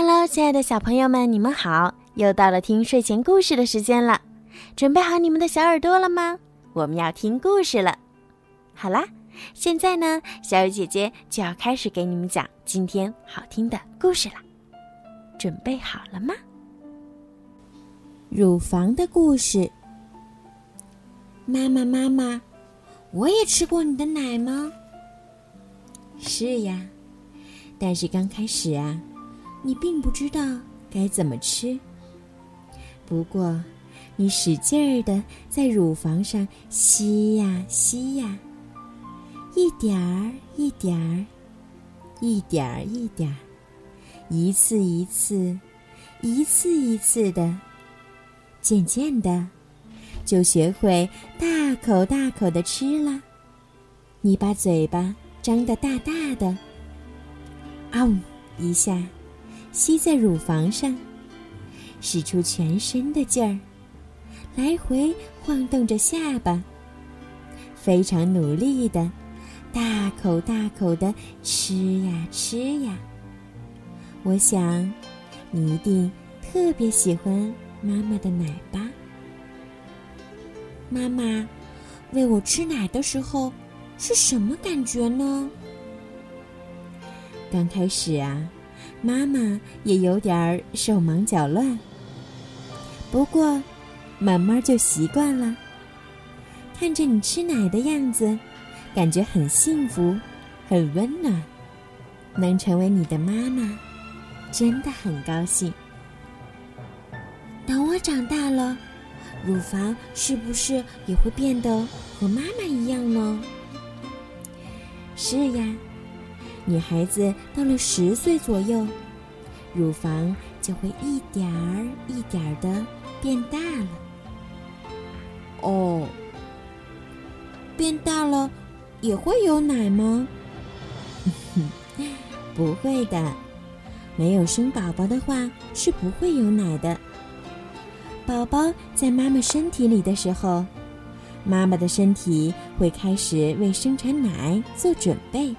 Hello，亲爱的小朋友们，你们好！又到了听睡前故事的时间了，准备好你们的小耳朵了吗？我们要听故事了。好啦，现在呢，小雨姐姐就要开始给你们讲今天好听的故事了。准备好了吗？乳房的故事。妈妈，妈妈，我也吃过你的奶吗？是呀，但是刚开始啊。你并不知道该怎么吃，不过你使劲儿的在乳房上吸呀吸呀，一点儿一点儿，一点儿一点儿，一次一次，一次一次的，渐渐的，就学会大口大口的吃了。你把嘴巴张得大大的，啊呜一下。吸在乳房上，使出全身的劲儿，来回晃动着下巴，非常努力的，大口大口的吃呀吃呀。我想，你一定特别喜欢妈妈的奶吧？妈妈喂我吃奶的时候是什么感觉呢？刚开始啊。妈妈也有点儿手忙脚乱，不过慢慢就习惯了。看着你吃奶的样子，感觉很幸福，很温暖。能成为你的妈妈，真的很高兴。等我长大了，乳房是不是也会变得和妈妈一样呢？是呀。女孩子到了十岁左右，乳房就会一点儿一点儿的变大了。哦，变大了也会有奶吗？不会的，没有生宝宝的话是不会有奶的。宝宝在妈妈身体里的时候，妈妈的身体会开始为生产奶做准备。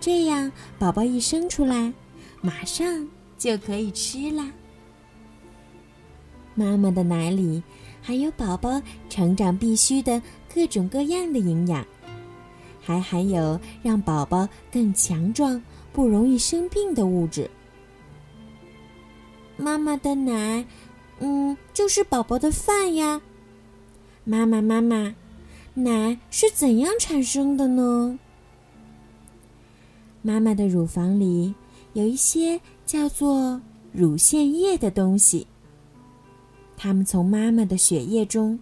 这样，宝宝一生出来，马上就可以吃啦。妈妈的奶里含有宝宝成长必须的各种各样的营养，还含有让宝宝更强壮、不容易生病的物质。妈妈的奶，嗯，就是宝宝的饭呀。妈妈，妈妈，奶是怎样产生的呢？妈妈的乳房里有一些叫做乳腺液的东西，它们从妈妈的血液中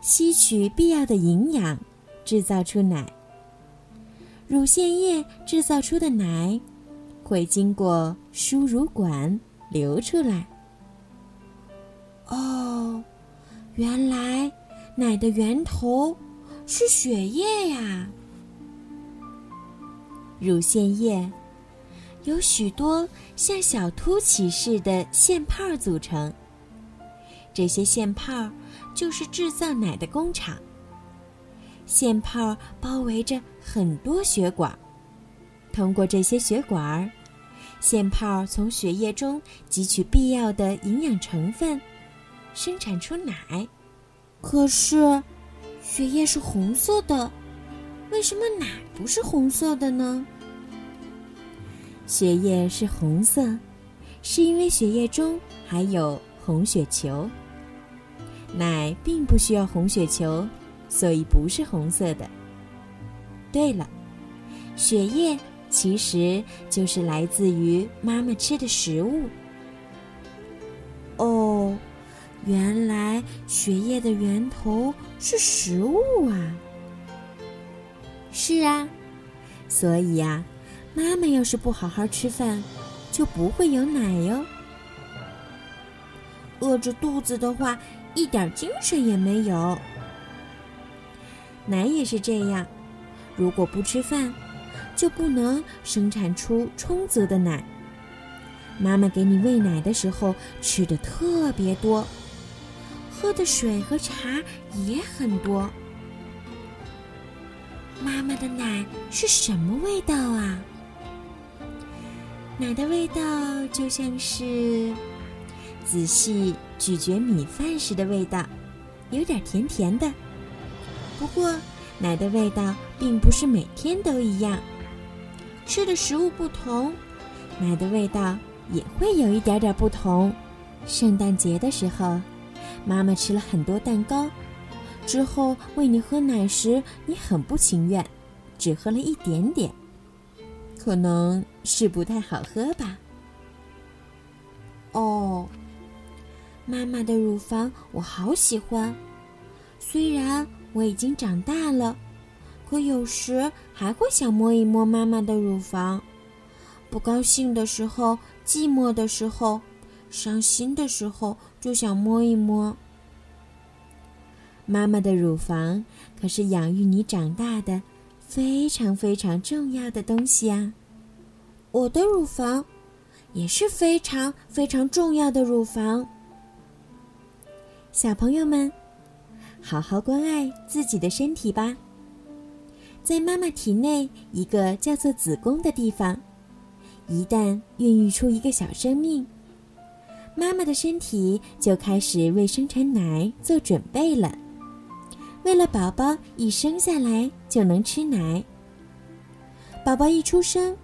吸取必要的营养，制造出奶。乳腺液制造出的奶会经过输乳管流出来。哦，原来奶的源头是血液呀！乳腺液由许多像小凸起似的腺泡组成，这些腺泡就是制造奶的工厂。腺泡包围着很多血管，通过这些血管，腺泡从血液中汲取必要的营养成分，生产出奶。可是，血液是红色的，为什么奶不是红色的呢？血液是红色，是因为血液中含有红血球。奶并不需要红血球，所以不是红色的。对了，血液其实就是来自于妈妈吃的食物。哦，原来血液的源头是食物啊！是啊，所以呀。妈妈要是不好好吃饭，就不会有奶哟。饿着肚子的话，一点精神也没有。奶也是这样，如果不吃饭，就不能生产出充足的奶。妈妈给你喂奶的时候，吃的特别多，喝的水和茶也很多。妈妈的奶是什么味道啊？奶的味道就像是仔细咀嚼米饭时的味道，有点甜甜的。不过，奶的味道并不是每天都一样，吃的食物不同，奶的味道也会有一点点不同。圣诞节的时候，妈妈吃了很多蛋糕，之后喂你喝奶时，你很不情愿，只喝了一点点。可能是不太好喝吧。哦，妈妈的乳房我好喜欢，虽然我已经长大了，可有时还会想摸一摸妈妈的乳房。不高兴的时候，寂寞的时候，伤心的时候，就想摸一摸。妈妈的乳房可是养育你长大的。非常非常重要的东西啊！我的乳房也是非常非常重要的乳房。小朋友们，好好关爱自己的身体吧。在妈妈体内一个叫做子宫的地方，一旦孕育出一个小生命，妈妈的身体就开始为生产奶做准备了。为了宝宝一生下来就能吃奶，宝宝一出生，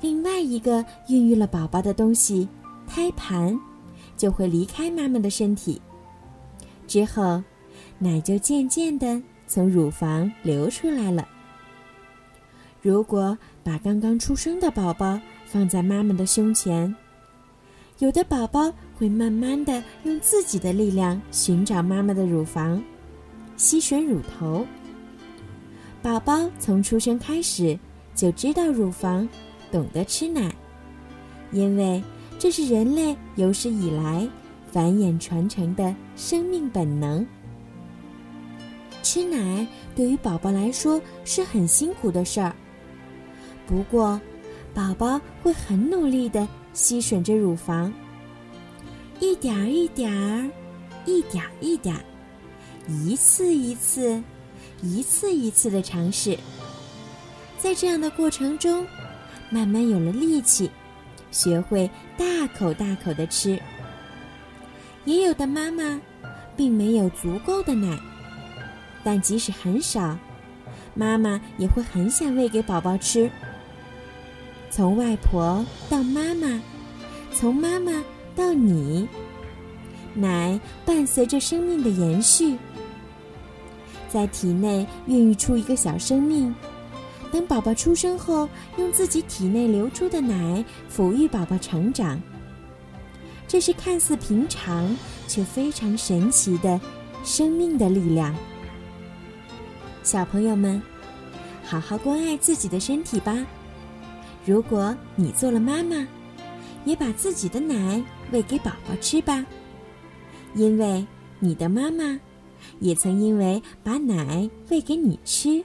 另外一个孕育了宝宝的东西——胎盘，就会离开妈妈的身体。之后，奶就渐渐地从乳房流出来了。如果把刚刚出生的宝宝放在妈妈的胸前，有的宝宝会慢慢地用自己的力量寻找妈妈的乳房。吸吮乳头，宝宝从出生开始就知道乳房，懂得吃奶，因为这是人类有史以来繁衍传承的生命本能。吃奶对于宝宝来说是很辛苦的事儿，不过宝宝会很努力的吸吮着乳房，一点儿一点儿，一点儿一点儿。一次一次，一次一次的尝试，在这样的过程中，慢慢有了力气，学会大口大口的吃。也有的妈妈并没有足够的奶，但即使很少，妈妈也会很想喂给宝宝吃。从外婆到妈妈，从妈妈到你，奶伴随着生命的延续。在体内孕育出一个小生命，等宝宝出生后，用自己体内流出的奶抚育宝宝成长。这是看似平常却非常神奇的生命的力量。小朋友们，好好关爱自己的身体吧。如果你做了妈妈，也把自己的奶喂给宝宝吃吧，因为你的妈妈。也曾因为把奶喂给你吃，